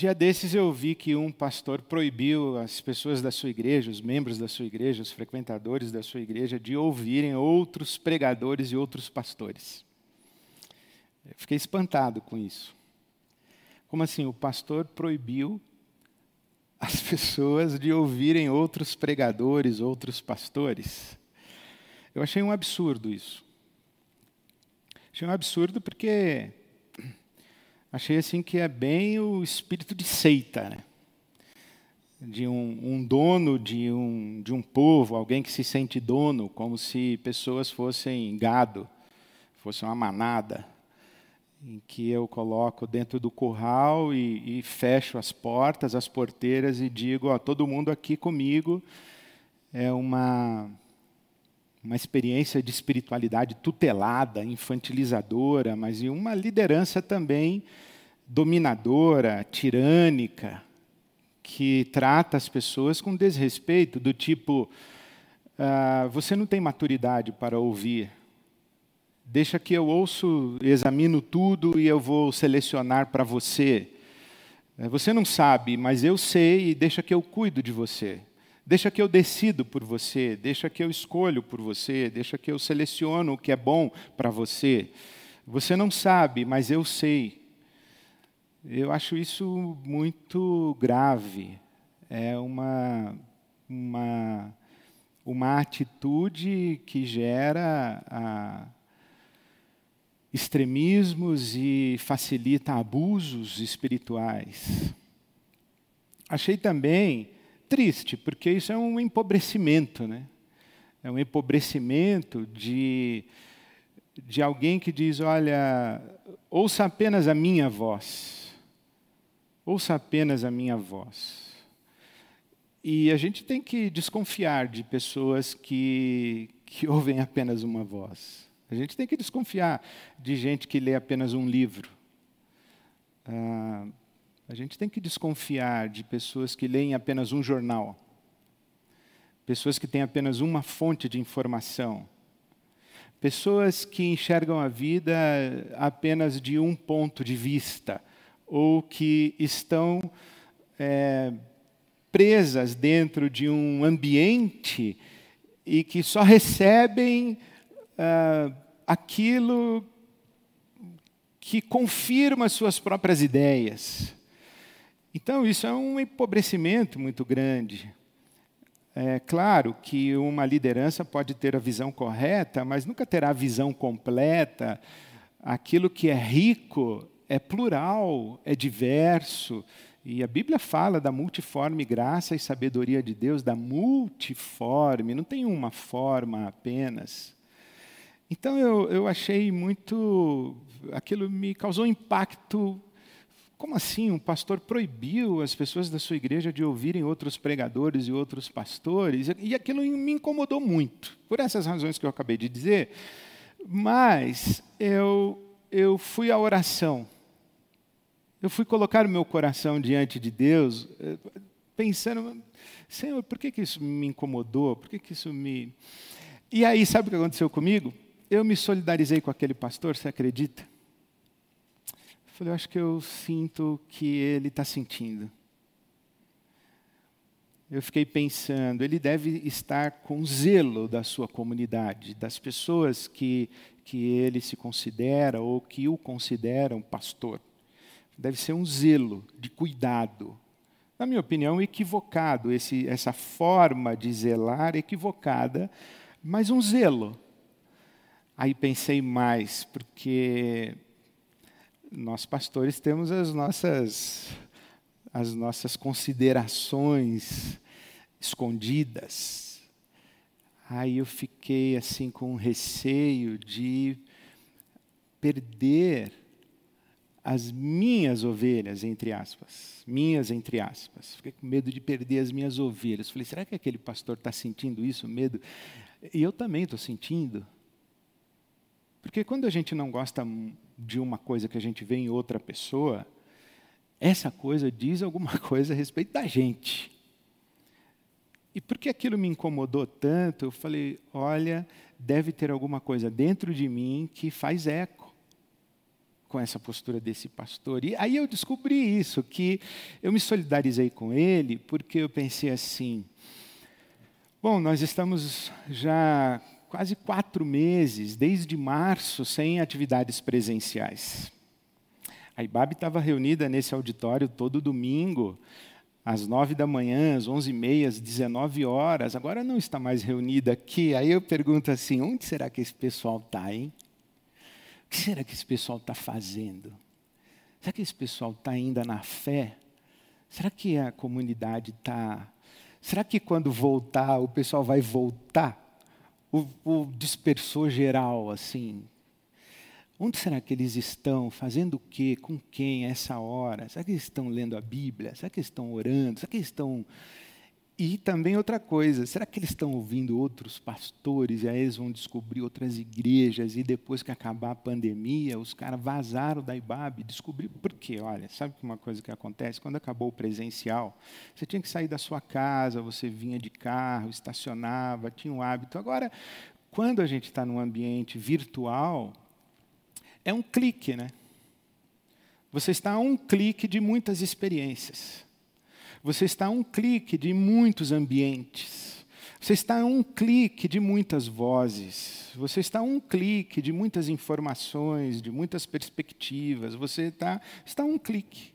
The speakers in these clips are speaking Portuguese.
Dia desses eu vi que um pastor proibiu as pessoas da sua igreja, os membros da sua igreja, os frequentadores da sua igreja, de ouvirem outros pregadores e outros pastores. Eu fiquei espantado com isso. Como assim? O pastor proibiu as pessoas de ouvirem outros pregadores, outros pastores? Eu achei um absurdo isso. Achei um absurdo porque achei assim que é bem o espírito de seita, né? de um, um, dono de um, de um povo, alguém que se sente dono, como se pessoas fossem gado, fossem uma manada, em que eu coloco dentro do curral e, e fecho as portas, as porteiras e digo: ó, todo mundo aqui comigo é uma uma experiência de espiritualidade tutelada, infantilizadora, mas e uma liderança também dominadora, tirânica, que trata as pessoas com desrespeito, do tipo: ah, você não tem maturidade para ouvir. Deixa que eu ouço, examino tudo e eu vou selecionar para você. Você não sabe, mas eu sei e deixa que eu cuido de você. Deixa que eu decido por você, deixa que eu escolho por você, deixa que eu seleciono o que é bom para você. Você não sabe, mas eu sei. Eu acho isso muito grave. É uma, uma, uma atitude que gera ah, extremismos e facilita abusos espirituais. Achei também triste, porque isso é um empobrecimento, né? É um empobrecimento de, de alguém que diz: olha, ouça apenas a minha voz Ouça apenas a minha voz. E a gente tem que desconfiar de pessoas que, que ouvem apenas uma voz. A gente tem que desconfiar de gente que lê apenas um livro. Ah, a gente tem que desconfiar de pessoas que leem apenas um jornal. Pessoas que têm apenas uma fonte de informação. Pessoas que enxergam a vida apenas de um ponto de vista ou que estão é, presas dentro de um ambiente e que só recebem ah, aquilo que confirma suas próprias ideias. Então, isso é um empobrecimento muito grande. É claro que uma liderança pode ter a visão correta, mas nunca terá a visão completa. Aquilo que é rico é plural, é diverso. E a Bíblia fala da multiforme graça e sabedoria de Deus, da multiforme, não tem uma forma apenas. Então eu, eu achei muito. Aquilo me causou impacto. Como assim? Um pastor proibiu as pessoas da sua igreja de ouvirem outros pregadores e outros pastores? E aquilo me incomodou muito, por essas razões que eu acabei de dizer. Mas eu, eu fui à oração eu fui colocar o meu coração diante de Deus, eh, pensando, Senhor, por que, que isso me incomodou? Por que, que isso me. E aí, sabe o que aconteceu comigo? Eu me solidarizei com aquele pastor, você acredita? Falei, eu acho que eu sinto que ele está sentindo. Eu fiquei pensando, ele deve estar com zelo da sua comunidade, das pessoas que, que ele se considera ou que o consideram pastor deve ser um zelo de cuidado. Na minha opinião, equivocado, esse, essa forma de zelar equivocada, mas um zelo. Aí pensei mais, porque nós pastores temos as nossas, as nossas considerações escondidas. Aí eu fiquei assim com receio de perder as minhas ovelhas, entre aspas. Minhas, entre aspas. Fiquei com medo de perder as minhas ovelhas. Falei, será que aquele pastor está sentindo isso, medo? E eu também estou sentindo. Porque quando a gente não gosta de uma coisa que a gente vê em outra pessoa, essa coisa diz alguma coisa a respeito da gente. E porque aquilo me incomodou tanto, eu falei: olha, deve ter alguma coisa dentro de mim que faz eco com essa postura desse pastor. E aí eu descobri isso, que eu me solidarizei com ele, porque eu pensei assim: bom, nós estamos já quase quatro meses, desde março, sem atividades presenciais. A IBAB estava reunida nesse auditório todo domingo, às nove da manhã, às onze e meia, às dezenove horas. Agora não está mais reunida aqui. Aí eu pergunto assim: onde será que esse pessoal está, hein? O que será que esse pessoal está fazendo? Será que esse pessoal está ainda na fé? Será que a comunidade está. Será que quando voltar, o pessoal vai voltar? O, o dispersor geral, assim. Onde será que eles estão? Fazendo o quê? Com quem? A essa hora? Será que eles estão lendo a Bíblia? Será que eles estão orando? Será que eles estão e também outra coisa, será que eles estão ouvindo outros pastores e aí eles vão descobrir outras igrejas e depois que acabar a pandemia, os caras vazaram da IBAB, descobrir por quê? Olha, sabe uma coisa que acontece? Quando acabou o presencial, você tinha que sair da sua casa, você vinha de carro, estacionava, tinha um hábito. Agora, quando a gente está num ambiente virtual, é um clique, né? Você está a um clique de muitas experiências. Você está a um clique de muitos ambientes. Você está a um clique de muitas vozes. Você está a um clique de muitas informações, de muitas perspectivas. Você está, está a um clique.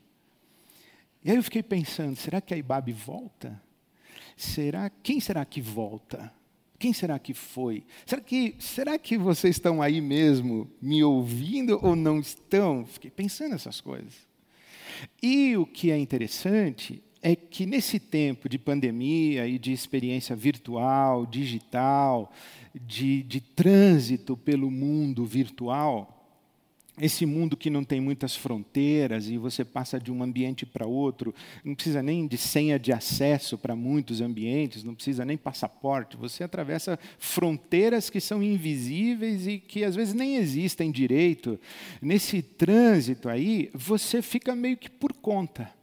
E aí eu fiquei pensando, será que a Ibabe volta? Será, quem será que volta? Quem será que foi? Será que, será que vocês estão aí mesmo me ouvindo ou não estão? Fiquei pensando essas coisas. E o que é interessante é que nesse tempo de pandemia e de experiência virtual, digital, de, de trânsito pelo mundo virtual, esse mundo que não tem muitas fronteiras e você passa de um ambiente para outro, não precisa nem de senha de acesso para muitos ambientes, não precisa nem passaporte, você atravessa fronteiras que são invisíveis e que às vezes nem existem direito. Nesse trânsito aí, você fica meio que por conta.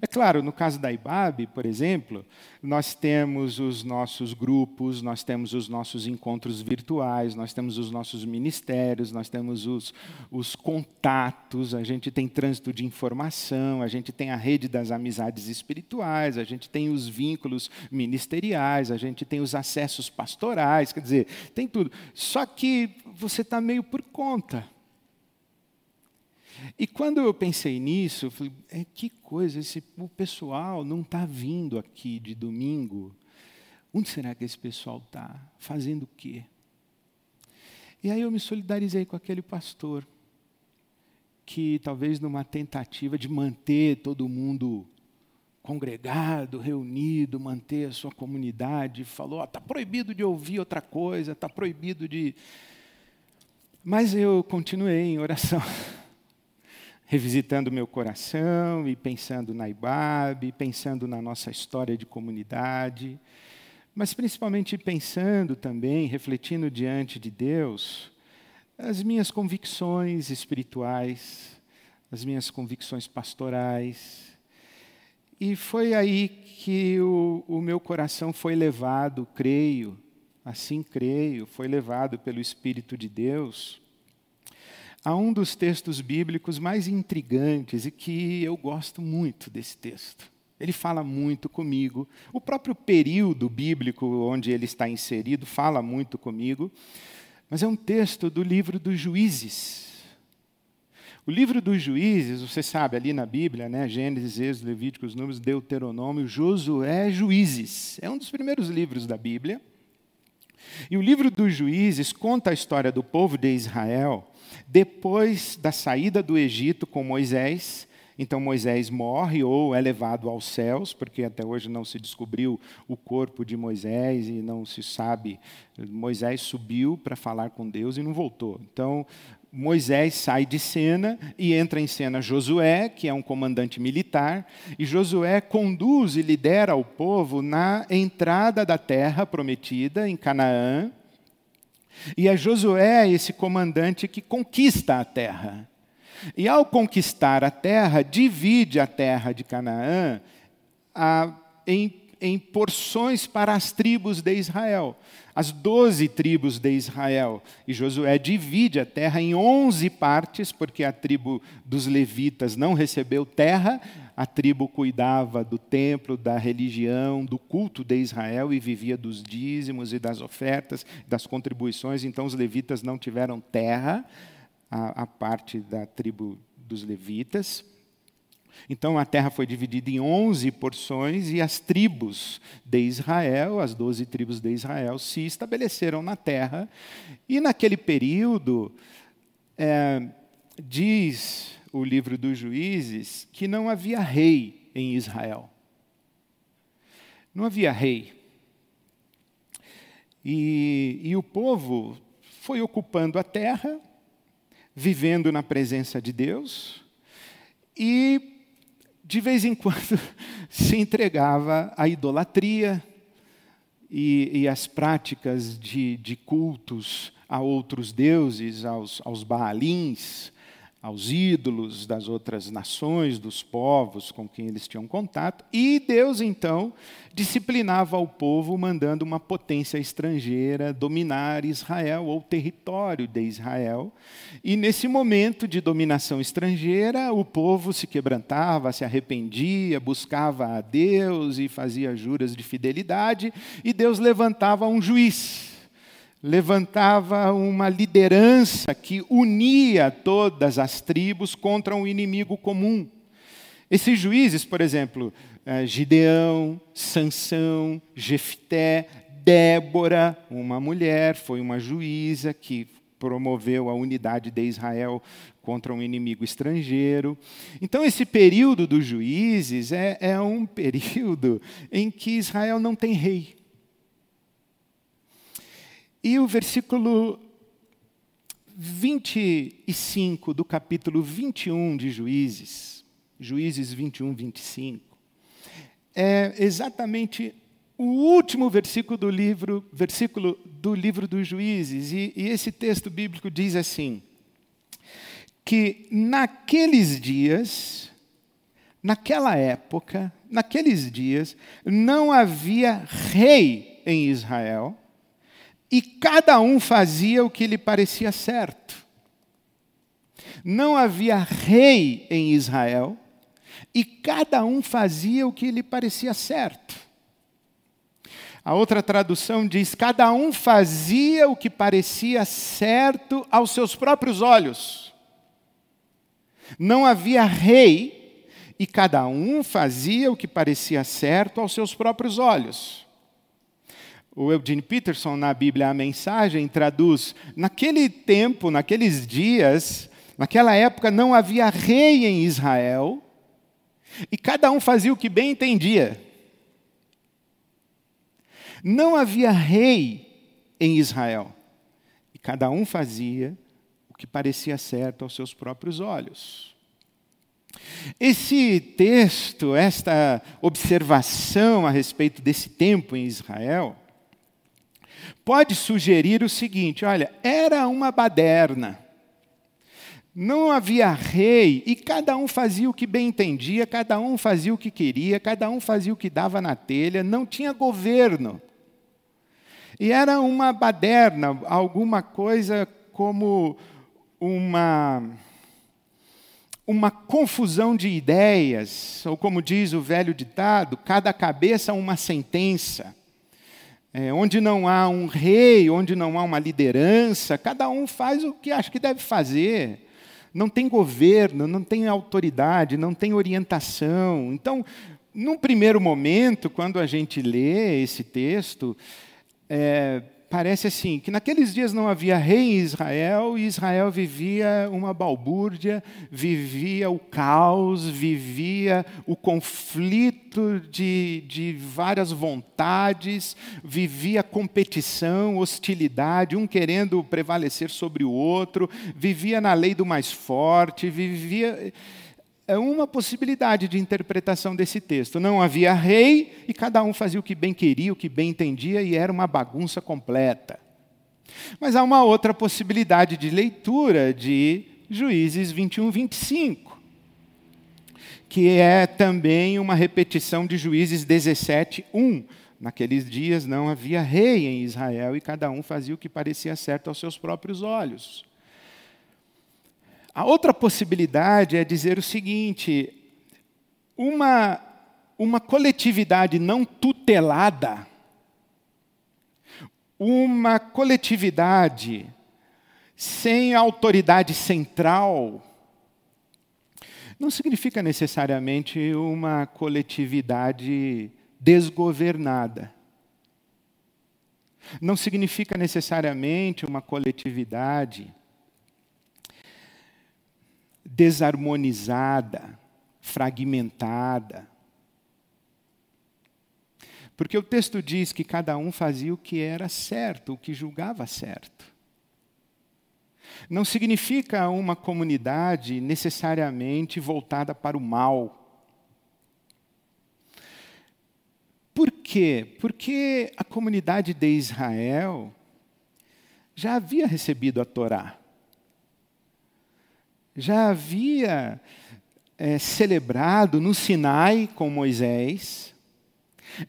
É claro, no caso da IBAB, por exemplo, nós temos os nossos grupos, nós temos os nossos encontros virtuais, nós temos os nossos ministérios, nós temos os, os contatos, a gente tem trânsito de informação, a gente tem a rede das amizades espirituais, a gente tem os vínculos ministeriais, a gente tem os acessos pastorais, quer dizer, tem tudo. Só que você está meio por conta. E quando eu pensei nisso, eu falei, é, que coisa, esse, o pessoal não está vindo aqui de domingo. Onde será que esse pessoal está? Fazendo o quê? E aí eu me solidarizei com aquele pastor, que talvez numa tentativa de manter todo mundo congregado, reunido, manter a sua comunidade, falou: está proibido de ouvir outra coisa, está proibido de. Mas eu continuei em oração. revisitando meu coração e pensando na IBAB, pensando na nossa história de comunidade, mas principalmente pensando também, refletindo diante de Deus, as minhas convicções espirituais, as minhas convicções pastorais. E foi aí que o, o meu coração foi levado, creio, assim creio, foi levado pelo Espírito de Deus a um dos textos bíblicos mais intrigantes e que eu gosto muito desse texto. Ele fala muito comigo. O próprio período bíblico onde ele está inserido fala muito comigo. Mas é um texto do livro dos Juízes. O livro dos Juízes, você sabe, ali na Bíblia, né, Gênesis, Êxodo, Levíticos, Números, Deuteronômio, Josué, Juízes. É um dos primeiros livros da Bíblia. E o livro dos Juízes conta a história do povo de Israel depois da saída do Egito com Moisés, então Moisés morre ou é levado aos céus, porque até hoje não se descobriu o corpo de Moisés e não se sabe. Moisés subiu para falar com Deus e não voltou. Então Moisés sai de cena e entra em cena Josué, que é um comandante militar, e Josué conduz e lidera o povo na entrada da terra prometida em Canaã, e é Josué esse comandante que conquista a terra. E ao conquistar a terra, divide a terra de Canaã a, em, em porções para as tribos de Israel, as doze tribos de Israel. E Josué divide a terra em onze partes, porque a tribo dos levitas não recebeu terra, a tribo cuidava do templo, da religião, do culto de Israel e vivia dos dízimos e das ofertas, das contribuições. Então os levitas não tiveram terra, a, a parte da tribo dos levitas. Então a terra foi dividida em 11 porções e as tribos de Israel, as 12 tribos de Israel, se estabeleceram na terra. E naquele período, é, diz o livro dos juízes que não havia rei em Israel. Não havia rei. E, e o povo foi ocupando a terra, vivendo na presença de Deus, e de vez em quando se entregava à idolatria e, às práticas de, de, cultos a outros deuses, aos, aos baalins, aos ídolos das outras nações, dos povos com quem eles tinham contato, e Deus então disciplinava o povo, mandando uma potência estrangeira dominar Israel ou território de Israel. E nesse momento de dominação estrangeira, o povo se quebrantava, se arrependia, buscava a Deus e fazia juras de fidelidade, e Deus levantava um juiz levantava uma liderança que unia todas as tribos contra um inimigo comum. Esses juízes, por exemplo, eh, Gideão, Sansão, Jefté, Débora, uma mulher, foi uma juíza que promoveu a unidade de Israel contra um inimigo estrangeiro. Então, esse período dos juízes é, é um período em que Israel não tem rei. E o versículo 25 do capítulo 21 de Juízes, Juízes 21, 25, é exatamente o último versículo do livro, versículo do livro dos Juízes, e, e esse texto bíblico diz assim: que naqueles dias, naquela época, naqueles dias, não havia rei em Israel, e cada um fazia o que lhe parecia certo. Não havia rei em Israel, e cada um fazia o que lhe parecia certo. A outra tradução diz: cada um fazia o que parecia certo aos seus próprios olhos. Não havia rei, e cada um fazia o que parecia certo aos seus próprios olhos. O Eugene Peterson, na Bíblia, a mensagem, traduz: naquele tempo, naqueles dias, naquela época, não havia rei em Israel, e cada um fazia o que bem entendia. Não havia rei em Israel, e cada um fazia o que parecia certo aos seus próprios olhos. Esse texto, esta observação a respeito desse tempo em Israel, pode sugerir o seguinte: olha, era uma baderna. Não havia rei e cada um fazia o que bem entendia, cada um fazia o que queria, cada um fazia o que dava na telha, não tinha governo. E era uma baderna, alguma coisa como uma uma confusão de ideias, ou como diz o velho ditado, cada cabeça uma sentença. É, onde não há um rei, onde não há uma liderança, cada um faz o que acha que deve fazer. Não tem governo, não tem autoridade, não tem orientação. Então, num primeiro momento, quando a gente lê esse texto, é, parece assim, que naqueles dias não havia rei em Israel e Israel vivia uma balbúrdia, vivia o caos, vivia o conflito de, de várias vontades, vivia competição, hostilidade, um querendo prevalecer sobre o outro, vivia na lei do mais forte, vivia é uma possibilidade de interpretação desse texto. Não havia rei e cada um fazia o que bem queria, o que bem entendia e era uma bagunça completa. Mas há uma outra possibilidade de leitura de Juízes 21, 25. que é também uma repetição de Juízes 17, 1. Naqueles dias não havia rei em Israel e cada um fazia o que parecia certo aos seus próprios olhos. A outra possibilidade é dizer o seguinte: uma, uma coletividade não tutelada, uma coletividade sem autoridade central, não significa necessariamente uma coletividade desgovernada. Não significa necessariamente uma coletividade desarmonizada, fragmentada. Porque o texto diz que cada um fazia o que era certo, o que julgava certo. Não significa uma comunidade necessariamente voltada para o mal. Por quê? Porque a comunidade de Israel já havia recebido a Torá. Já havia é, celebrado no Sinai com Moisés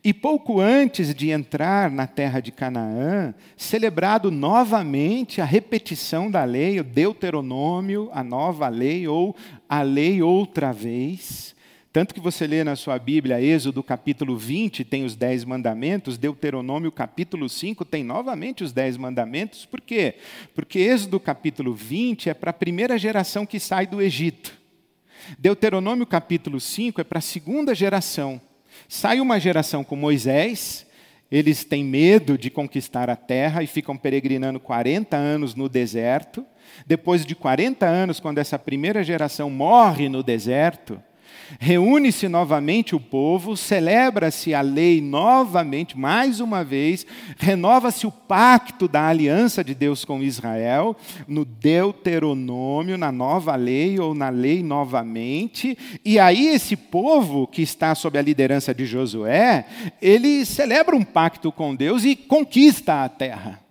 e pouco antes de entrar na terra de Canaã, celebrado novamente a repetição da lei, o Deuteronômio, a nova lei, ou a lei outra vez. Tanto que você lê na sua Bíblia, Êxodo capítulo 20 tem os dez mandamentos, Deuteronômio capítulo 5 tem novamente os dez mandamentos. Por quê? Porque Êxodo capítulo 20 é para a primeira geração que sai do Egito. Deuteronômio capítulo 5 é para a segunda geração. Sai uma geração com Moisés, eles têm medo de conquistar a terra e ficam peregrinando 40 anos no deserto. Depois de 40 anos, quando essa primeira geração morre no deserto, Reúne-se novamente o povo, celebra-se a lei novamente, mais uma vez, renova-se o pacto da aliança de Deus com Israel, no Deuteronômio, na nova lei ou na lei novamente, e aí esse povo que está sob a liderança de Josué, ele celebra um pacto com Deus e conquista a terra.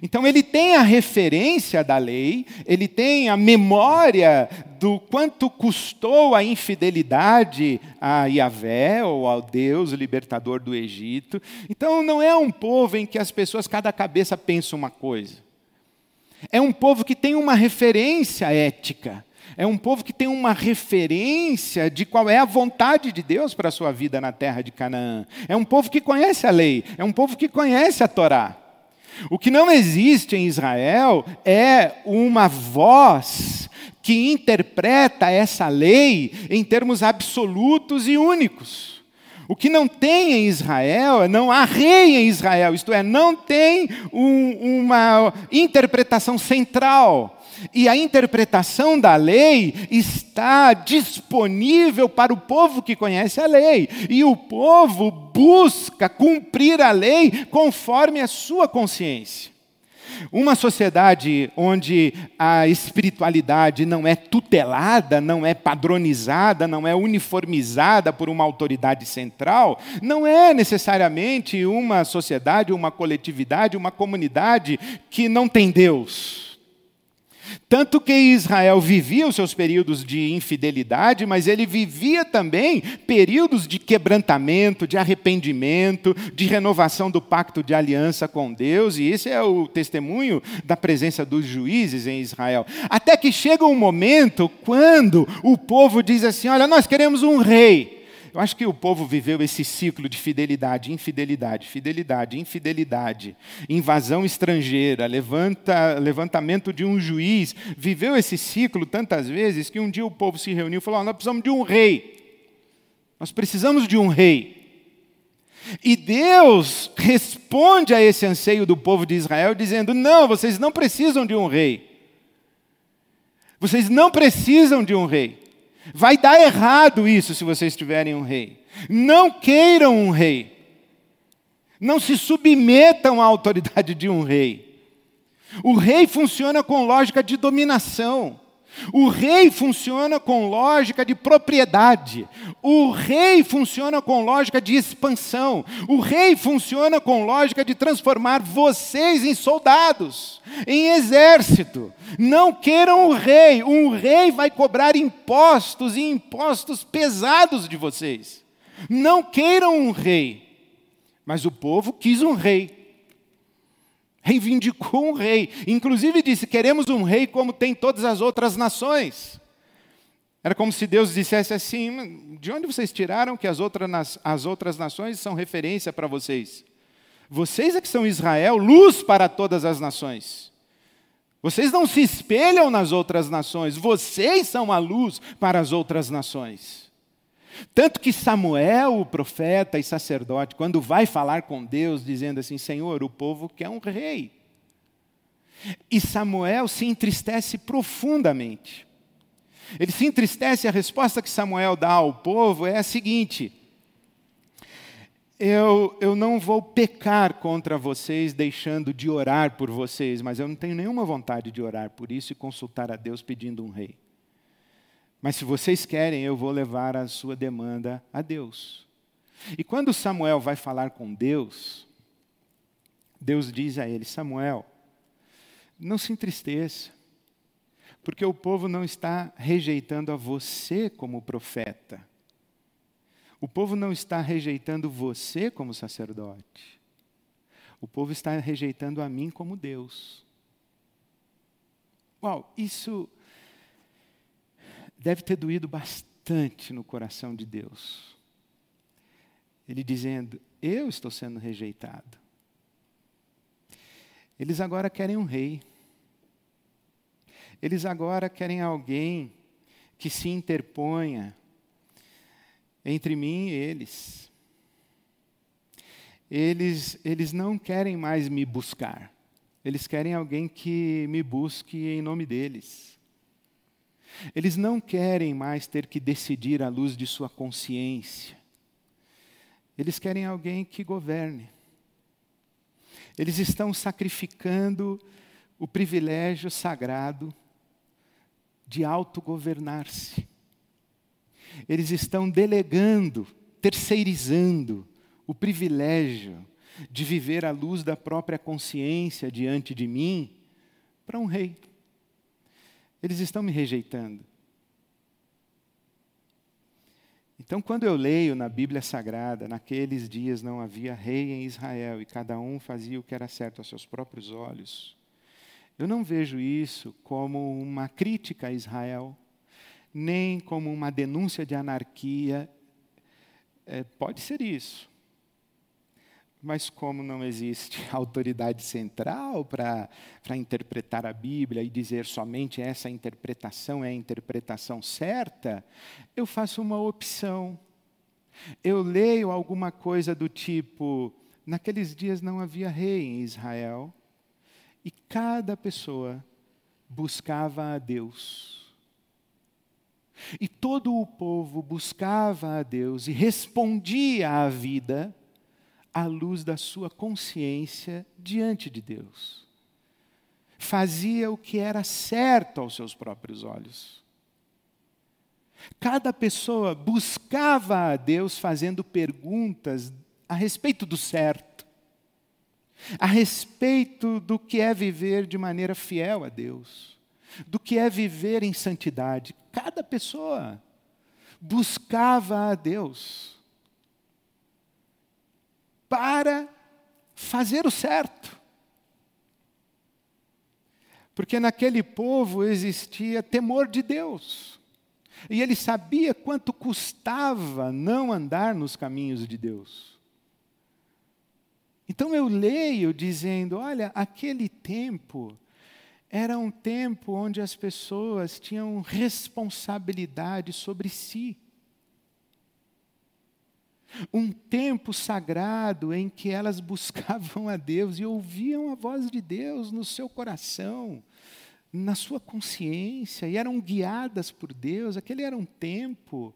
Então ele tem a referência da lei, ele tem a memória do quanto custou a infidelidade a Yahvé ou ao Deus libertador do Egito. Então não é um povo em que as pessoas cada cabeça pensa uma coisa. É um povo que tem uma referência ética. É um povo que tem uma referência de qual é a vontade de Deus para a sua vida na terra de Canaã. É um povo que conhece a lei, é um povo que conhece a Torá. O que não existe em Israel é uma voz que interpreta essa lei em termos absolutos e únicos. O que não tem em Israel, não há rei em Israel, isto é, não tem um, uma interpretação central. E a interpretação da lei está disponível para o povo que conhece a lei. E o povo busca cumprir a lei conforme a sua consciência. Uma sociedade onde a espiritualidade não é tutelada, não é padronizada, não é uniformizada por uma autoridade central, não é necessariamente uma sociedade, uma coletividade, uma comunidade que não tem Deus. Tanto que Israel vivia os seus períodos de infidelidade, mas ele vivia também períodos de quebrantamento, de arrependimento, de renovação do pacto de aliança com Deus, e esse é o testemunho da presença dos juízes em Israel. Até que chega um momento quando o povo diz assim: Olha, nós queremos um rei. Eu acho que o povo viveu esse ciclo de fidelidade, infidelidade, fidelidade, infidelidade, invasão estrangeira, levanta, levantamento de um juiz. Viveu esse ciclo tantas vezes que um dia o povo se reuniu e falou: oh, Nós precisamos de um rei. Nós precisamos de um rei. E Deus responde a esse anseio do povo de Israel, dizendo: Não, vocês não precisam de um rei. Vocês não precisam de um rei. Vai dar errado isso se vocês tiverem um rei. Não queiram um rei. Não se submetam à autoridade de um rei. O rei funciona com lógica de dominação. O rei funciona com lógica de propriedade. O rei funciona com lógica de expansão. O rei funciona com lógica de transformar vocês em soldados, em exército. Não queiram o rei. Um rei vai cobrar impostos e impostos pesados de vocês. Não queiram um rei. Mas o povo quis um rei reivindicou um rei. Inclusive disse: queremos um rei como tem todas as outras nações. Era como se Deus dissesse assim: de onde vocês tiraram que as outras, as outras nações são referência para vocês? Vocês é que são Israel, luz para todas as nações. Vocês não se espelham nas outras nações, vocês são a luz para as outras nações. Tanto que Samuel, o profeta e sacerdote, quando vai falar com Deus, dizendo assim: Senhor, o povo quer um rei. E Samuel se entristece profundamente. Ele se entristece, a resposta que Samuel dá ao povo é a seguinte: eu, eu não vou pecar contra vocês deixando de orar por vocês, mas eu não tenho nenhuma vontade de orar por isso e consultar a Deus pedindo um rei. Mas se vocês querem, eu vou levar a sua demanda a Deus. E quando Samuel vai falar com Deus, Deus diz a ele: Samuel, não se entristeça, porque o povo não está rejeitando a você como profeta. O povo não está rejeitando você como sacerdote. O povo está rejeitando a mim como Deus. Uau, isso deve ter doído bastante no coração de Deus. Ele dizendo: Eu estou sendo rejeitado. Eles agora querem um rei. Eles agora querem alguém que se interponha entre mim e eles. Eles, eles não querem mais me buscar. Eles querem alguém que me busque em nome deles. Eles não querem mais ter que decidir à luz de sua consciência. Eles querem alguém que governe. Eles estão sacrificando o privilégio sagrado de autogovernar-se. Eles estão delegando, terceirizando o privilégio de viver à luz da própria consciência diante de mim para um rei. Eles estão me rejeitando. Então, quando eu leio na Bíblia Sagrada, naqueles dias não havia rei em Israel e cada um fazia o que era certo aos seus próprios olhos, eu não vejo isso como uma crítica a Israel, nem como uma denúncia de anarquia. É, pode ser isso, mas como não existe autoridade central para interpretar a Bíblia e dizer somente essa interpretação é a interpretação certa, eu faço uma opção. Eu leio alguma coisa do tipo: naqueles dias não havia rei em Israel, e cada pessoa buscava a Deus. E todo o povo buscava a Deus e respondia à vida à luz da sua consciência diante de Deus. Fazia o que era certo aos seus próprios olhos. Cada pessoa buscava a Deus fazendo perguntas a respeito do certo, a respeito do que é viver de maneira fiel a Deus, do que é viver em santidade. Cada pessoa buscava a Deus para fazer o certo. Porque naquele povo existia temor de Deus. E ele sabia quanto custava não andar nos caminhos de Deus. Então eu leio dizendo: olha, aquele tempo era um tempo onde as pessoas tinham responsabilidade sobre si um tempo sagrado em que elas buscavam a Deus e ouviam a voz de Deus no seu coração, na sua consciência, e eram guiadas por Deus. Aquele era um tempo.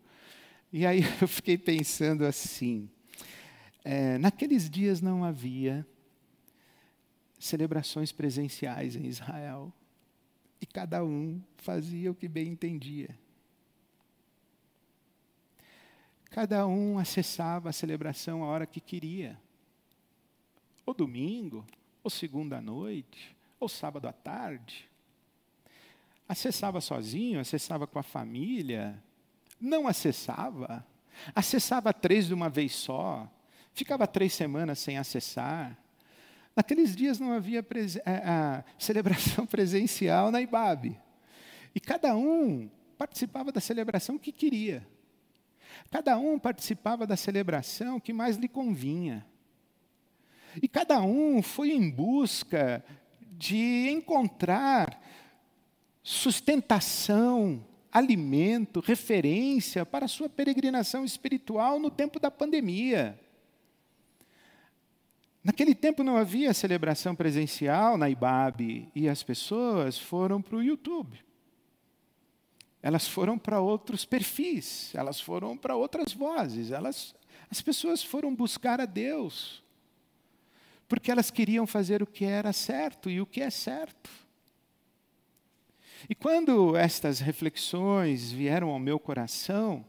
E aí eu fiquei pensando assim: é, naqueles dias não havia celebrações presenciais em Israel. E cada um fazia o que bem entendia. Cada um acessava a celebração a hora que queria. Ou domingo, ou segunda noite, ou sábado à tarde. Acessava sozinho, acessava com a família, não acessava, acessava três de uma vez só, ficava três semanas sem acessar. Naqueles dias não havia prese a, a celebração presencial na IBAB. E cada um participava da celebração que queria. Cada um participava da celebração que mais lhe convinha. E cada um foi em busca de encontrar sustentação, alimento, referência para a sua peregrinação espiritual no tempo da pandemia. Naquele tempo não havia celebração presencial na IBAB e as pessoas foram para o YouTube. Elas foram para outros perfis, elas foram para outras vozes, elas, as pessoas foram buscar a Deus, porque elas queriam fazer o que era certo e o que é certo. E quando estas reflexões vieram ao meu coração,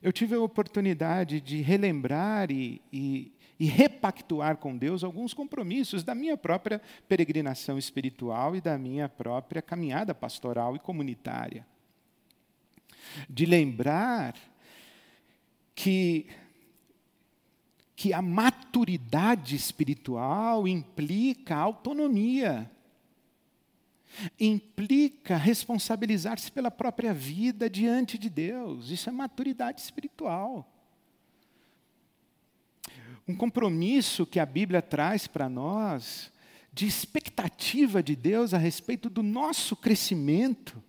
eu tive a oportunidade de relembrar e, e, e, repactuar com Deus alguns compromissos da minha própria peregrinação espiritual e da minha própria caminhada pastoral e comunitária. De lembrar que que a maturidade espiritual implica autonomia, implica responsabilizar-se pela própria vida diante de Deus. Isso é maturidade espiritual. Um compromisso que a Bíblia traz para nós de expectativa de Deus a respeito do nosso crescimento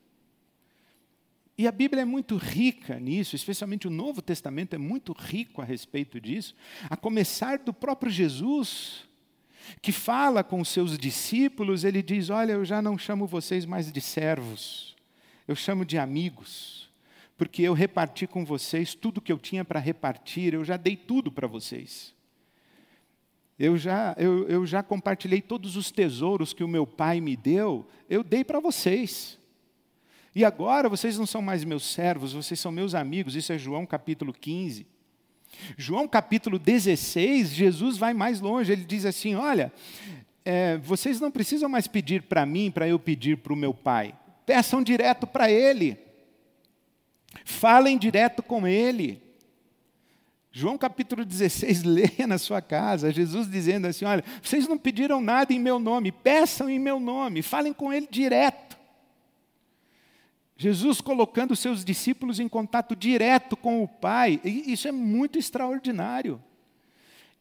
e a Bíblia é muito rica nisso, especialmente o Novo Testamento é muito rico a respeito disso, a começar do próprio Jesus, que fala com os seus discípulos, ele diz: Olha, eu já não chamo vocês mais de servos, eu chamo de amigos, porque eu reparti com vocês tudo que eu tinha para repartir, eu já dei tudo para vocês. Eu já, eu, eu já compartilhei todos os tesouros que o meu pai me deu, eu dei para vocês. E agora vocês não são mais meus servos, vocês são meus amigos. Isso é João capítulo 15. João capítulo 16, Jesus vai mais longe. Ele diz assim: Olha, é, vocês não precisam mais pedir para mim, para eu pedir para o meu Pai. Peçam direto para Ele. Falem direto com Ele. João capítulo 16, leia na sua casa, Jesus dizendo assim: Olha, vocês não pediram nada em meu nome, peçam em meu nome, falem com Ele direto. Jesus colocando seus discípulos em contato direto com o Pai, isso é muito extraordinário.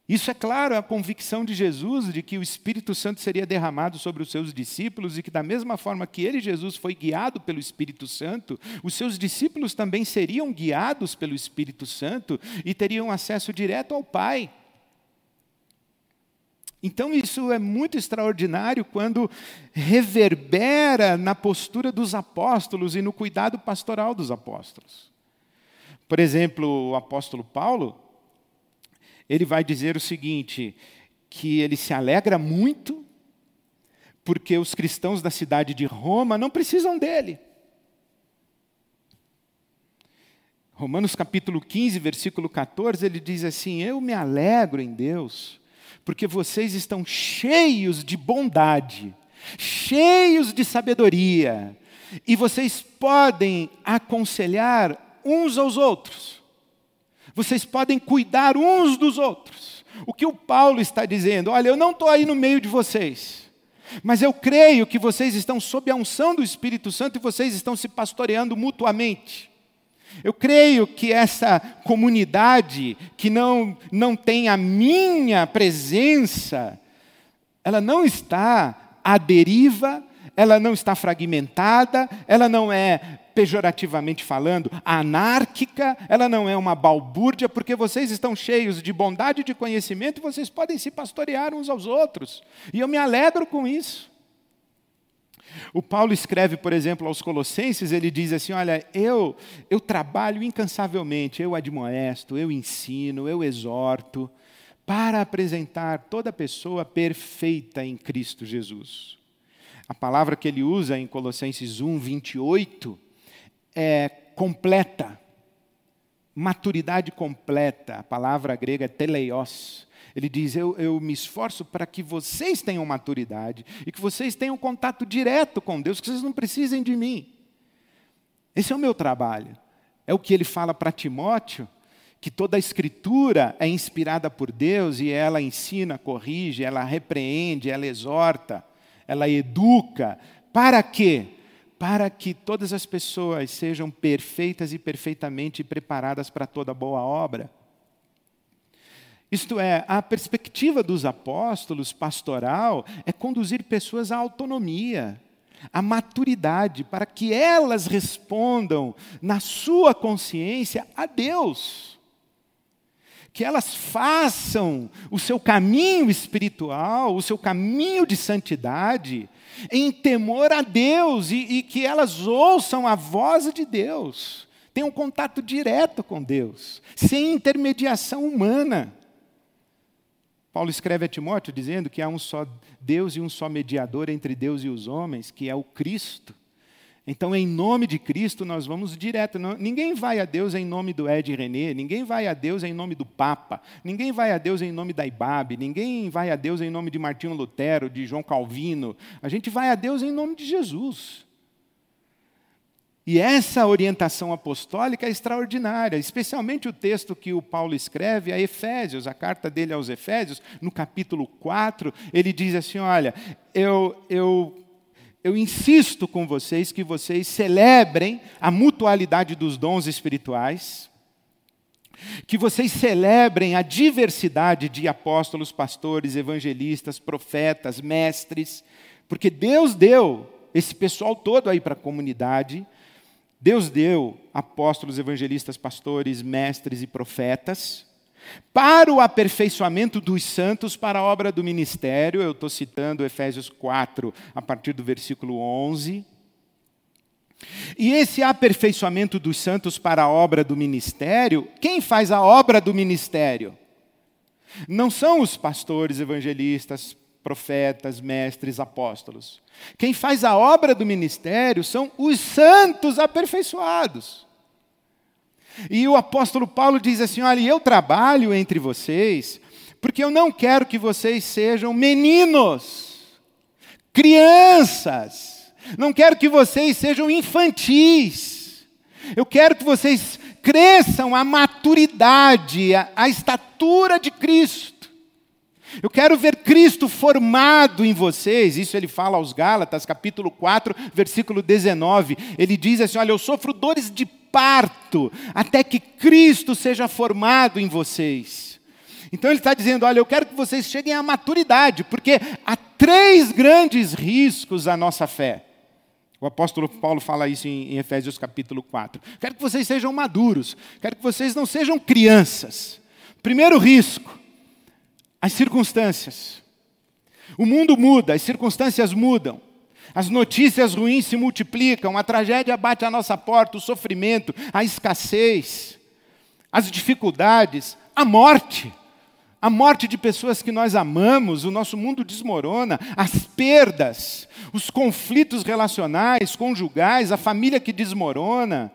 Isso é claro, a convicção de Jesus de que o Espírito Santo seria derramado sobre os seus discípulos e que, da mesma forma que ele, Jesus, foi guiado pelo Espírito Santo, os seus discípulos também seriam guiados pelo Espírito Santo e teriam acesso direto ao Pai. Então, isso é muito extraordinário quando reverbera na postura dos apóstolos e no cuidado pastoral dos apóstolos. Por exemplo, o apóstolo Paulo, ele vai dizer o seguinte: que ele se alegra muito, porque os cristãos da cidade de Roma não precisam dele. Romanos capítulo 15, versículo 14, ele diz assim: Eu me alegro em Deus porque vocês estão cheios de bondade, cheios de sabedoria, e vocês podem aconselhar uns aos outros, vocês podem cuidar uns dos outros. O que o Paulo está dizendo? Olha, eu não estou aí no meio de vocês, mas eu creio que vocês estão sob a unção do Espírito Santo e vocês estão se pastoreando mutuamente. Eu creio que essa comunidade que não, não tem a minha presença, ela não está à deriva, ela não está fragmentada, ela não é, pejorativamente falando, anárquica, ela não é uma balbúrdia, porque vocês estão cheios de bondade e de conhecimento e vocês podem se pastorear uns aos outros. E eu me alegro com isso. O Paulo escreve, por exemplo, aos Colossenses, ele diz assim: Olha, eu, eu trabalho incansavelmente, eu admoesto, eu ensino, eu exorto, para apresentar toda pessoa perfeita em Cristo Jesus. A palavra que ele usa em Colossenses 1, 28 é completa, maturidade completa. A palavra grega é teleios. Ele diz: eu, eu me esforço para que vocês tenham maturidade e que vocês tenham contato direto com Deus, que vocês não precisem de mim. Esse é o meu trabalho. É o que ele fala para Timóteo, que toda a escritura é inspirada por Deus e ela ensina, corrige, ela repreende, ela exorta, ela educa. Para quê? Para que todas as pessoas sejam perfeitas e perfeitamente preparadas para toda boa obra. Isto é, a perspectiva dos apóstolos pastoral é conduzir pessoas à autonomia, à maturidade, para que elas respondam na sua consciência a Deus. Que elas façam o seu caminho espiritual, o seu caminho de santidade, em temor a Deus e, e que elas ouçam a voz de Deus, tenham contato direto com Deus, sem intermediação humana. Paulo escreve a Timóteo dizendo que há um só Deus e um só mediador entre Deus e os homens, que é o Cristo. Então, em nome de Cristo, nós vamos direto. ninguém vai a Deus em nome do Ed René, ninguém vai a Deus em nome do Papa, ninguém vai a Deus em nome da IBAB, ninguém vai a Deus em nome de Martinho Lutero, de João Calvino. A gente vai a Deus em nome de Jesus. E essa orientação apostólica é extraordinária, especialmente o texto que o Paulo escreve a Efésios, a carta dele aos Efésios, no capítulo 4, ele diz assim: Olha, eu, eu, eu insisto com vocês que vocês celebrem a mutualidade dos dons espirituais, que vocês celebrem a diversidade de apóstolos, pastores, evangelistas, profetas, mestres, porque Deus deu esse pessoal todo aí para a comunidade Deus deu apóstolos, evangelistas, pastores, mestres e profetas para o aperfeiçoamento dos santos para a obra do ministério. Eu estou citando Efésios 4, a partir do versículo 11. E esse aperfeiçoamento dos santos para a obra do ministério, quem faz a obra do ministério? Não são os pastores, evangelistas, profetas, mestres, apóstolos. Quem faz a obra do ministério são os santos aperfeiçoados. E o apóstolo Paulo diz assim: Olha, eu trabalho entre vocês, porque eu não quero que vocês sejam meninos, crianças, não quero que vocês sejam infantis, eu quero que vocês cresçam a maturidade, a estatura de Cristo. Eu quero ver Cristo formado em vocês. Isso ele fala aos Gálatas, capítulo 4, versículo 19. Ele diz assim: Olha, eu sofro dores de parto, até que Cristo seja formado em vocês. Então ele está dizendo: Olha, eu quero que vocês cheguem à maturidade, porque há três grandes riscos à nossa fé. O apóstolo Paulo fala isso em, Efésios capítulo 4. Quero que vocês sejam maduros, quero que vocês não sejam crianças. Primeiro risco, as circunstâncias. O mundo muda, as circunstâncias mudam. As notícias ruins se multiplicam, a tragédia bate à nossa porta, o sofrimento, a escassez, as dificuldades, a morte. A morte de pessoas que nós amamos, o nosso mundo desmorona, as perdas, os conflitos relacionais, conjugais, a família que desmorona.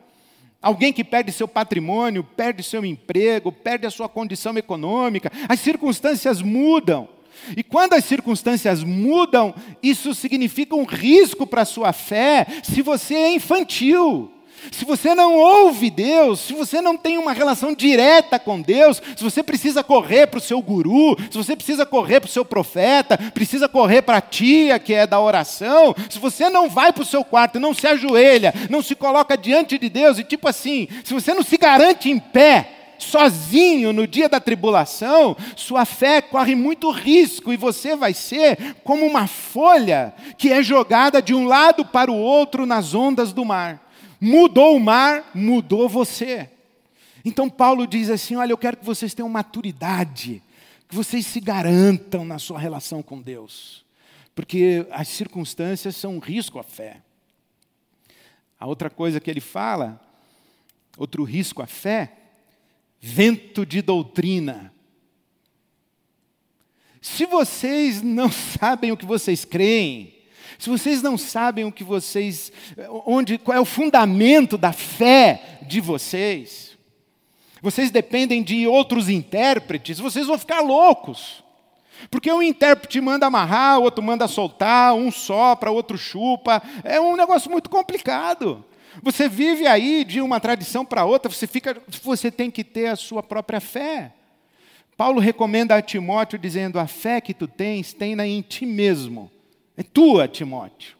Alguém que perde seu patrimônio, perde seu emprego, perde a sua condição econômica, as circunstâncias mudam. E quando as circunstâncias mudam, isso significa um risco para a sua fé se você é infantil. Se você não ouve Deus, se você não tem uma relação direta com Deus, se você precisa correr para o seu guru, se você precisa correr para o seu profeta, precisa correr para a tia que é da oração, se você não vai para o seu quarto, não se ajoelha, não se coloca diante de Deus, e tipo assim, se você não se garante em pé, sozinho no dia da tribulação, sua fé corre muito risco e você vai ser como uma folha que é jogada de um lado para o outro nas ondas do mar. Mudou o mar, mudou você. Então Paulo diz assim: Olha, eu quero que vocês tenham maturidade, que vocês se garantam na sua relação com Deus, porque as circunstâncias são um risco à fé. A outra coisa que ele fala, outro risco à fé, vento de doutrina. Se vocês não sabem o que vocês creem, se vocês não sabem o que vocês, onde, qual é o fundamento da fé de vocês, vocês dependem de outros intérpretes, vocês vão ficar loucos. Porque um intérprete manda amarrar, o outro manda soltar, um sopra, outro chupa. É um negócio muito complicado. Você vive aí de uma tradição para outra, você fica, você tem que ter a sua própria fé. Paulo recomenda a Timóteo dizendo: "A fé que tu tens, tenha em ti mesmo. É tua, Timóteo.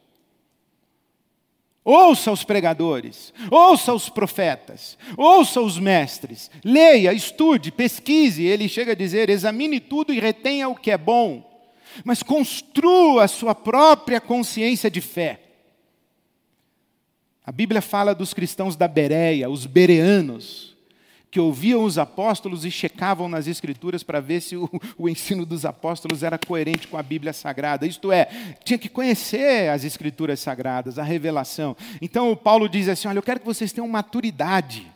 Ouça os pregadores, ouça os profetas, ouça os mestres, leia, estude, pesquise. Ele chega a dizer: examine tudo e retenha o que é bom, mas construa a sua própria consciência de fé. A Bíblia fala dos cristãos da Bereia, os bereanos, que ouviam os apóstolos e checavam nas Escrituras para ver se o, o, ensino dos apóstolos era coerente com a Bíblia Sagrada. Isto é, tinha que conhecer as Escrituras Sagradas, a revelação. Então, o Paulo diz assim: Olha, eu quero que vocês tenham maturidade.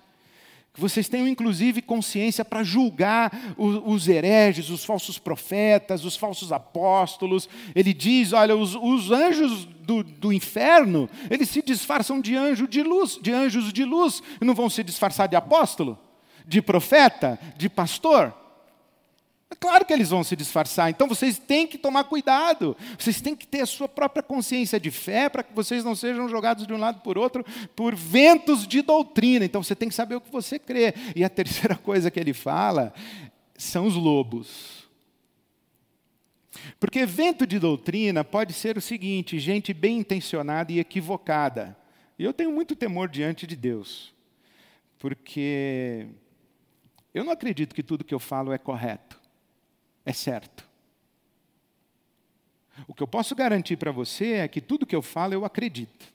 Que vocês tenham, inclusive, consciência para julgar os, os, hereges, os falsos profetas, os falsos apóstolos. Ele diz: olha, os, os anjos do, do, inferno, eles se disfarçam de anjo de luz, de anjos de luz, não vão se disfarçar de apóstolo? De profeta, de pastor? É claro que eles vão se disfarçar. Então vocês têm que tomar cuidado. Vocês têm que ter a sua própria consciência de fé para que vocês não sejam jogados de um lado por outro por ventos de doutrina. Então você tem que saber o que você crê. E a terceira coisa que ele fala são os lobos. Porque vento de doutrina pode ser o seguinte: gente bem intencionada e equivocada. E eu tenho muito temor diante de Deus. Porque eu não acredito que tudo que eu falo é correto, é certo. O que eu posso garantir para você é que tudo que eu falo eu acredito.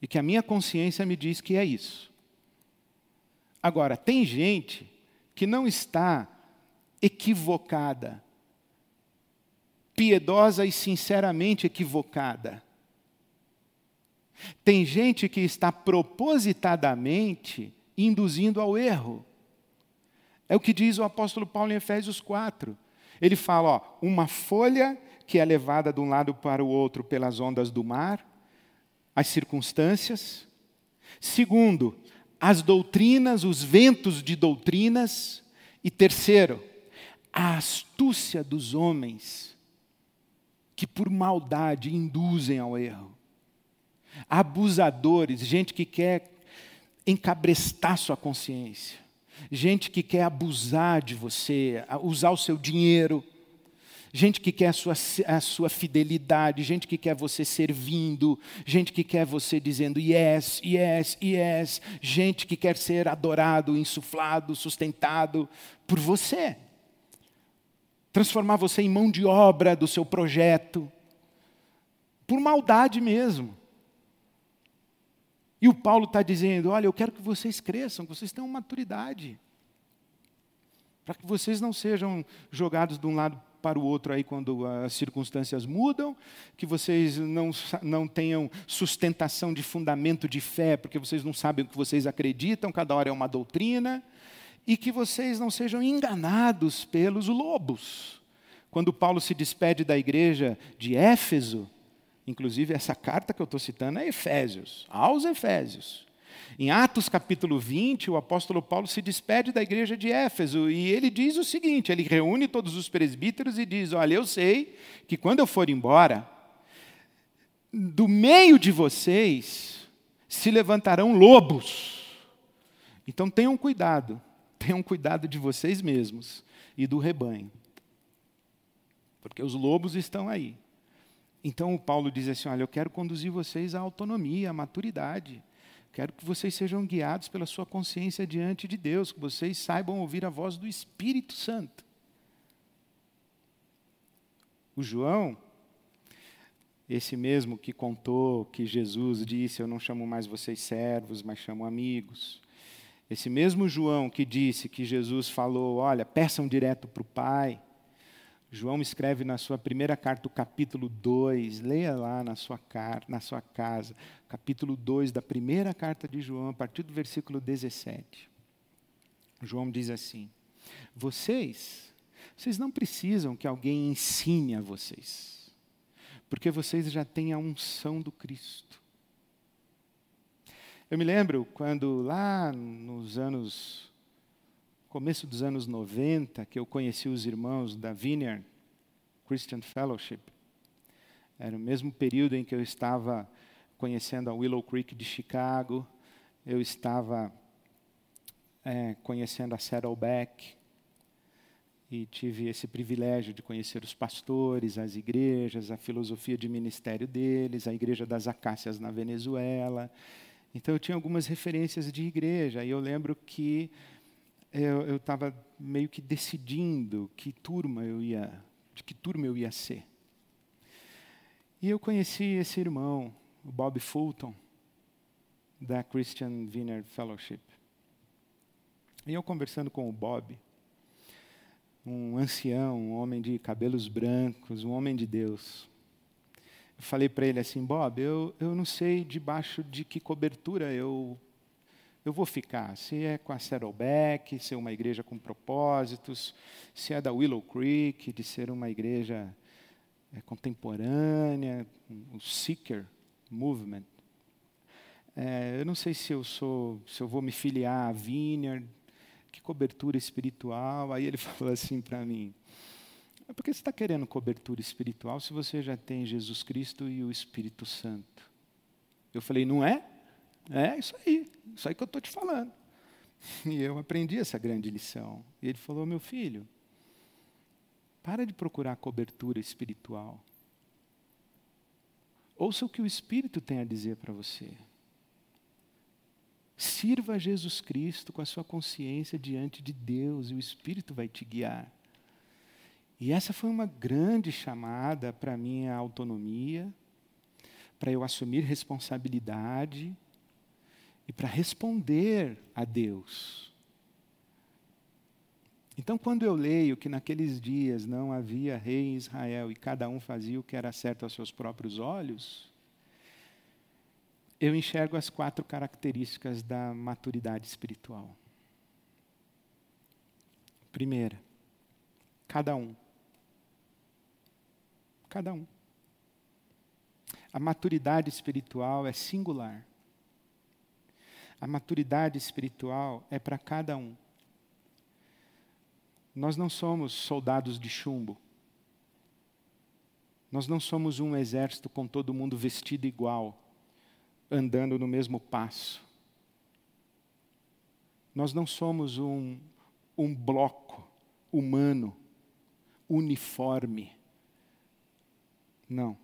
E que a minha consciência me diz que é isso. Agora, tem gente que não está equivocada, piedosa e sinceramente equivocada. Tem gente que está propositadamente induzindo ao erro. É o que diz o apóstolo Paulo em Efésios 4. Ele fala, ó, uma folha que é levada de um lado para o outro pelas ondas do mar, as circunstâncias. Segundo, as doutrinas, os ventos de doutrinas. E terceiro, a astúcia dos homens que por maldade induzem ao erro. Abusadores, gente que quer encabrestar sua consciência. Gente que quer abusar de você, usar o seu dinheiro. Gente que quer a sua, a sua fidelidade, gente que quer você servindo, gente que quer você dizendo yes, yes, yes, gente que quer ser adorado, insuflado, sustentado por você. Transformar você em mão de obra do seu projeto, por maldade mesmo. E o Paulo está dizendo: olha, eu quero que vocês cresçam, que vocês tenham maturidade. Para que vocês não sejam jogados de um lado para o outro aí quando as circunstâncias mudam, que vocês não, não tenham sustentação de fundamento de fé, porque vocês não sabem o que vocês acreditam, cada hora é uma doutrina, e que vocês não sejam enganados pelos lobos. Quando Paulo se despede da igreja de Éfeso, Inclusive, essa carta que eu estou citando é Efésios, aos Efésios. Em Atos capítulo 20, o apóstolo Paulo se despede da igreja de Éfeso e ele diz o seguinte: ele reúne todos os presbíteros e diz: Olha, eu sei que quando eu for embora, do meio de vocês se levantarão lobos. Então tenham cuidado, tenham cuidado de vocês mesmos e do rebanho, porque os lobos estão aí. Então o Paulo diz assim: olha, eu quero conduzir vocês à autonomia, à maturidade. Quero que vocês sejam guiados pela sua consciência diante de Deus, que vocês saibam ouvir a voz do Espírito Santo. O João, esse mesmo que contou que Jesus disse: Eu não chamo mais vocês servos, mas chamo amigos. Esse mesmo João que disse que Jesus falou: Olha, peçam direto para o Pai. João escreve na sua primeira carta, o capítulo 2, leia lá na sua, na sua casa, capítulo 2 da primeira carta de João, a partir do versículo 17. João diz assim: Vocês, vocês não precisam que alguém ensine a vocês, porque vocês já têm a unção do Cristo. Eu me lembro quando lá nos anos começo dos anos 90 que eu conheci os irmãos da Vineyard Christian Fellowship. Era o mesmo período em que eu estava conhecendo a Willow Creek de Chicago, eu estava é, conhecendo a Saddleback e tive esse privilégio de conhecer os pastores, as igrejas, a filosofia de ministério deles, a igreja das Acácias na Venezuela. Então eu tinha algumas referências de igreja e eu lembro que eu estava meio que decidindo que turma eu ia, de que turma eu ia ser. E eu conheci esse irmão, o Bob Fulton, da Christian Vineyard Fellowship. E eu conversando com o Bob, um ancião, um homem de cabelos brancos, um homem de Deus. Eu falei para ele assim, Bob, eu, eu não sei debaixo de que cobertura eu, eu vou ficar. Se é com a Saddleback, se é uma igreja com propósitos, se é da Willow Creek, de ser uma igreja é, contemporânea, o Seeker Movement. É, eu não sei se eu sou, se eu vou me filiar à Vineyard, que cobertura espiritual. Aí ele falou assim para mim: é por que você está querendo cobertura espiritual se você já tem Jesus Cristo e o Espírito Santo? Eu falei, não é? É isso aí, isso aí que eu estou te falando. E eu aprendi essa grande lição. E ele falou, meu filho, para de procurar cobertura espiritual. Ouça o que o Espírito tem a dizer para você. Sirva a Jesus Cristo com a sua consciência diante de Deus e o Espírito vai te guiar. E essa foi uma grande chamada para a minha autonomia, para eu assumir responsabilidade e para responder a Deus. Então, quando eu leio que naqueles dias não havia rei em Israel e cada um fazia o que era certo aos seus próprios olhos, eu enxergo as quatro características da maturidade espiritual. Primeira, cada um cada um. A maturidade espiritual é singular. A maturidade espiritual é para cada um. Nós não somos soldados de chumbo. Nós não somos um exército com todo mundo vestido igual, andando no mesmo passo. Nós não somos um, um bloco humano, uniforme não.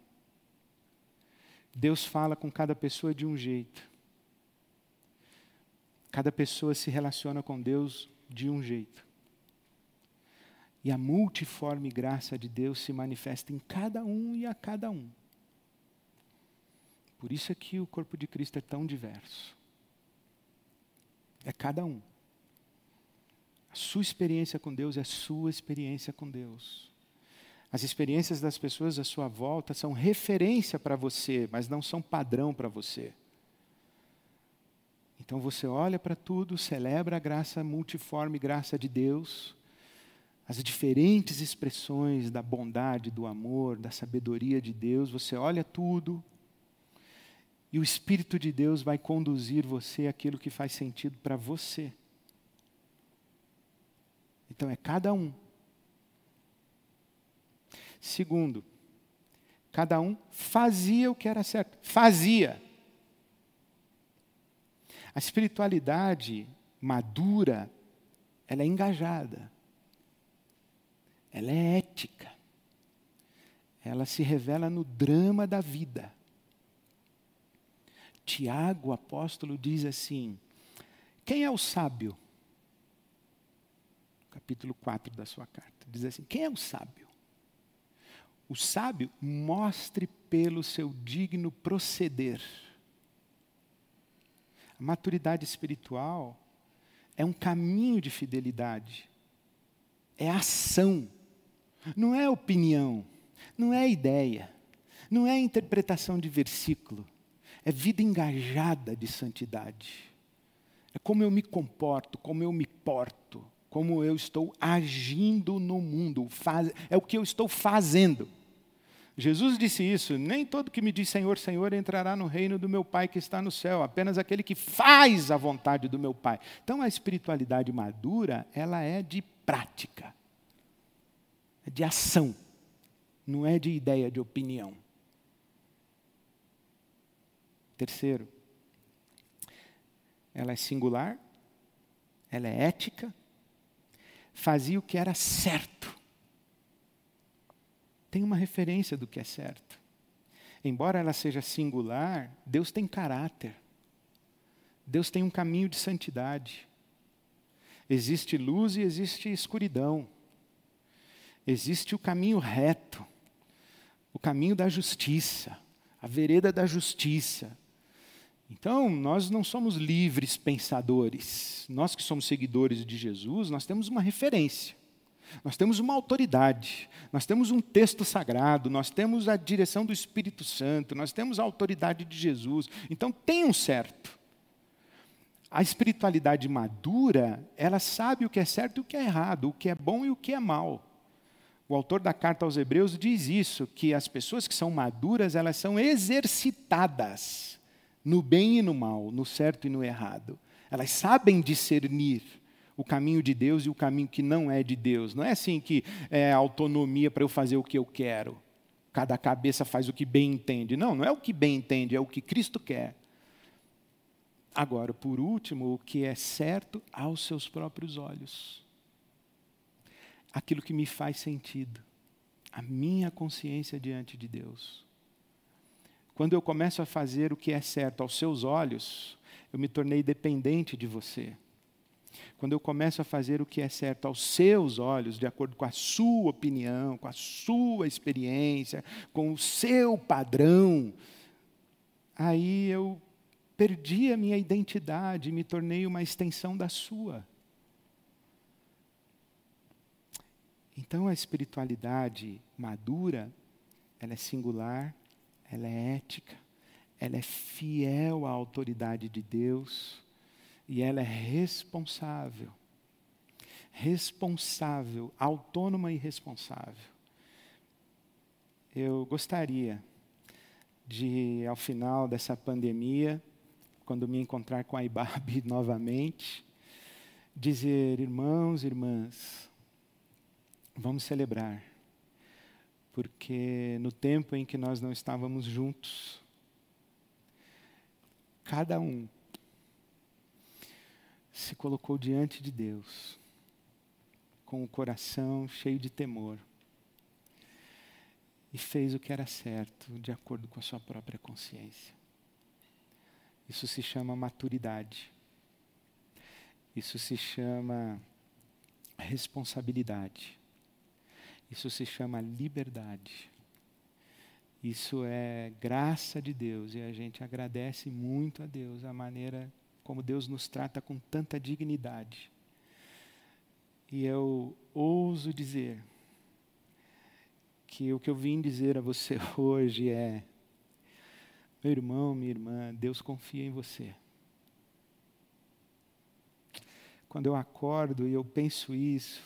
Deus fala com cada pessoa de um jeito. Cada pessoa se relaciona com Deus de um jeito. E a multiforme graça de Deus se manifesta em cada um e a cada um. Por isso é que o corpo de Cristo é tão diverso. É cada um. A sua experiência com Deus é a sua experiência com Deus. As experiências das pessoas à sua volta são referência para você, mas não são padrão para você. Então você olha para tudo, celebra a graça multiforme, graça de Deus, as diferentes expressões da bondade, do amor, da sabedoria de Deus, você olha tudo, e o Espírito de Deus vai conduzir você àquilo que faz sentido para você. Então é cada um Segundo, cada um fazia o que era certo. Fazia. A espiritualidade madura, ela é engajada. Ela é ética. Ela se revela no drama da vida. Tiago, o apóstolo, diz assim: Quem é o sábio? Capítulo 4 da sua carta. Diz assim: Quem é o sábio? O sábio mostre pelo seu digno proceder. A maturidade espiritual é um caminho de fidelidade, é ação, não é opinião, não é ideia, não é interpretação de versículo, é vida engajada de santidade. É como eu me comporto, como eu me porto, como eu estou agindo no mundo, faz, é o que eu estou fazendo. Jesus disse isso: nem todo que me diz Senhor, Senhor entrará no reino do meu Pai que está no céu, apenas aquele que faz a vontade do meu Pai. Então a espiritualidade madura, ela é de prática, é de ação, não é de ideia, de opinião. Terceiro, ela é singular, ela é ética, fazia o que era certo tem uma referência do que é certo. Embora ela seja singular, Deus tem caráter. Deus tem um caminho de santidade. Existe luz e existe escuridão. Existe o caminho reto, o caminho da justiça, a vereda da justiça. Então, nós não somos livres pensadores. Nós que somos seguidores de Jesus, nós temos uma referência. Nós temos uma autoridade, nós temos um texto sagrado, nós temos a direção do Espírito Santo, nós temos a autoridade de Jesus. Então tem um certo. A espiritualidade madura, ela sabe o que é certo e o que é errado, o que é bom e o que é mal. O autor da carta aos Hebreus diz isso, que as pessoas que são maduras, elas são exercitadas no bem e no mal, no certo e no errado. Elas sabem discernir o caminho de Deus e o caminho que não é de Deus. Não é assim que é autonomia para eu fazer o que eu quero. Cada cabeça faz o que bem entende. Não, não é o que bem entende, é o que Cristo quer. Agora, por último, o que é certo aos seus próprios olhos. Aquilo que me faz sentido. A minha consciência diante de Deus. Quando eu começo a fazer o que é certo aos seus olhos, eu me tornei dependente de você. Quando eu começo a fazer o que é certo aos seus olhos, de acordo com a sua opinião, com a sua experiência, com o seu padrão, aí eu perdi a minha identidade e me tornei uma extensão da sua. Então a espiritualidade madura, ela é singular, ela é ética, ela é fiel à autoridade de Deus e ela é responsável. Responsável, autônoma e responsável. Eu gostaria de, ao final dessa pandemia, quando me encontrar com a IBAB novamente, dizer: irmãos, irmãs, vamos celebrar, porque no tempo em que nós não estávamos juntos, cada um se colocou diante de Deus, com o coração cheio de temor, e fez o que era certo, de acordo com a sua própria consciência. Isso se chama maturidade. Isso se chama responsabilidade. Isso se chama liberdade. Isso é graça de Deus e a gente agradece muito a Deus a maneira como Deus nos trata com tanta dignidade. E eu ouso dizer que o que eu vim dizer a você hoje é: meu irmão, minha irmã, Deus confia em você. Quando eu acordo e eu penso isso,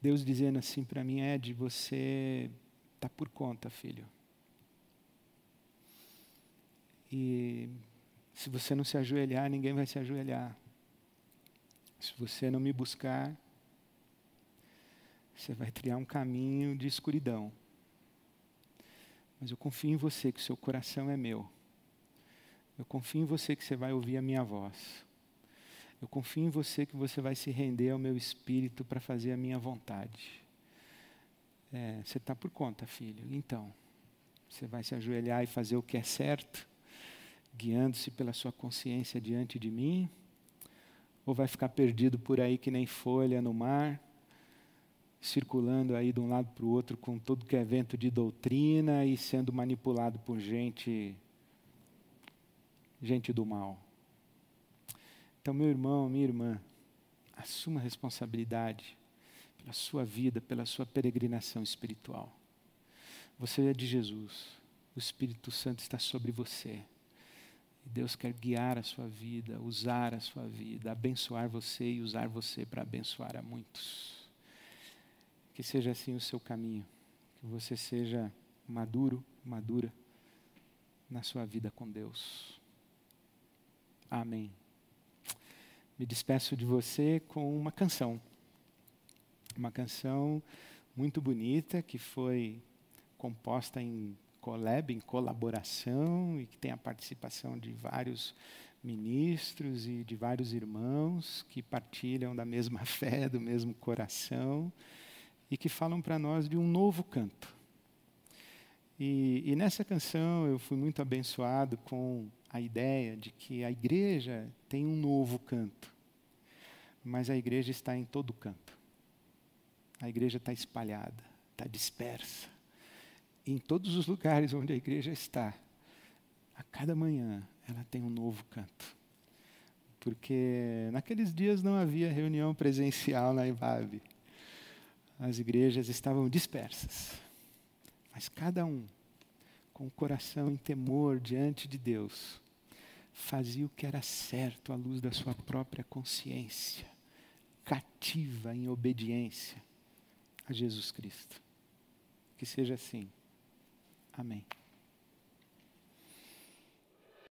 Deus dizendo assim para mim, Ed, você está por conta, filho. E se você não se ajoelhar, ninguém vai se ajoelhar. Se você não me buscar, você vai criar um caminho de escuridão. Mas eu confio em você que seu coração é meu. Eu confio em você que você vai ouvir a minha voz. Eu confio em você que você vai se render ao meu espírito para fazer a minha vontade. É, você está por conta, filho. Então, você vai se ajoelhar e fazer o que é certo guiando-se pela sua consciência diante de mim? Ou vai ficar perdido por aí que nem folha no mar, circulando aí de um lado para o outro com tudo que é vento de doutrina e sendo manipulado por gente gente do mal? Então, meu irmão, minha irmã, assuma a responsabilidade pela sua vida, pela sua peregrinação espiritual. Você é de Jesus. O Espírito Santo está sobre você. E Deus quer guiar a sua vida, usar a sua vida, abençoar você e usar você para abençoar a muitos. Que seja assim o seu caminho. Que você seja maduro, madura na sua vida com Deus. Amém. Me despeço de você com uma canção. Uma canção muito bonita que foi composta em em colaboração e que tem a participação de vários ministros e de vários irmãos que partilham da mesma fé, do mesmo coração e que falam para nós de um novo canto. E, e, nessa canção eu fui muito abençoado com a ideia de que a igreja tem um novo canto, mas a igreja está em todo canto. A igreja está espalhada, está dispersa. Em todos os lugares onde a igreja está, a cada manhã ela tem um novo canto. Porque naqueles dias não havia reunião presencial na IBAB. As igrejas estavam dispersas. Mas cada um, com o coração em temor diante de Deus, fazia o que era certo à luz da sua própria consciência, cativa em obediência a Jesus Cristo. Que seja assim. Amém.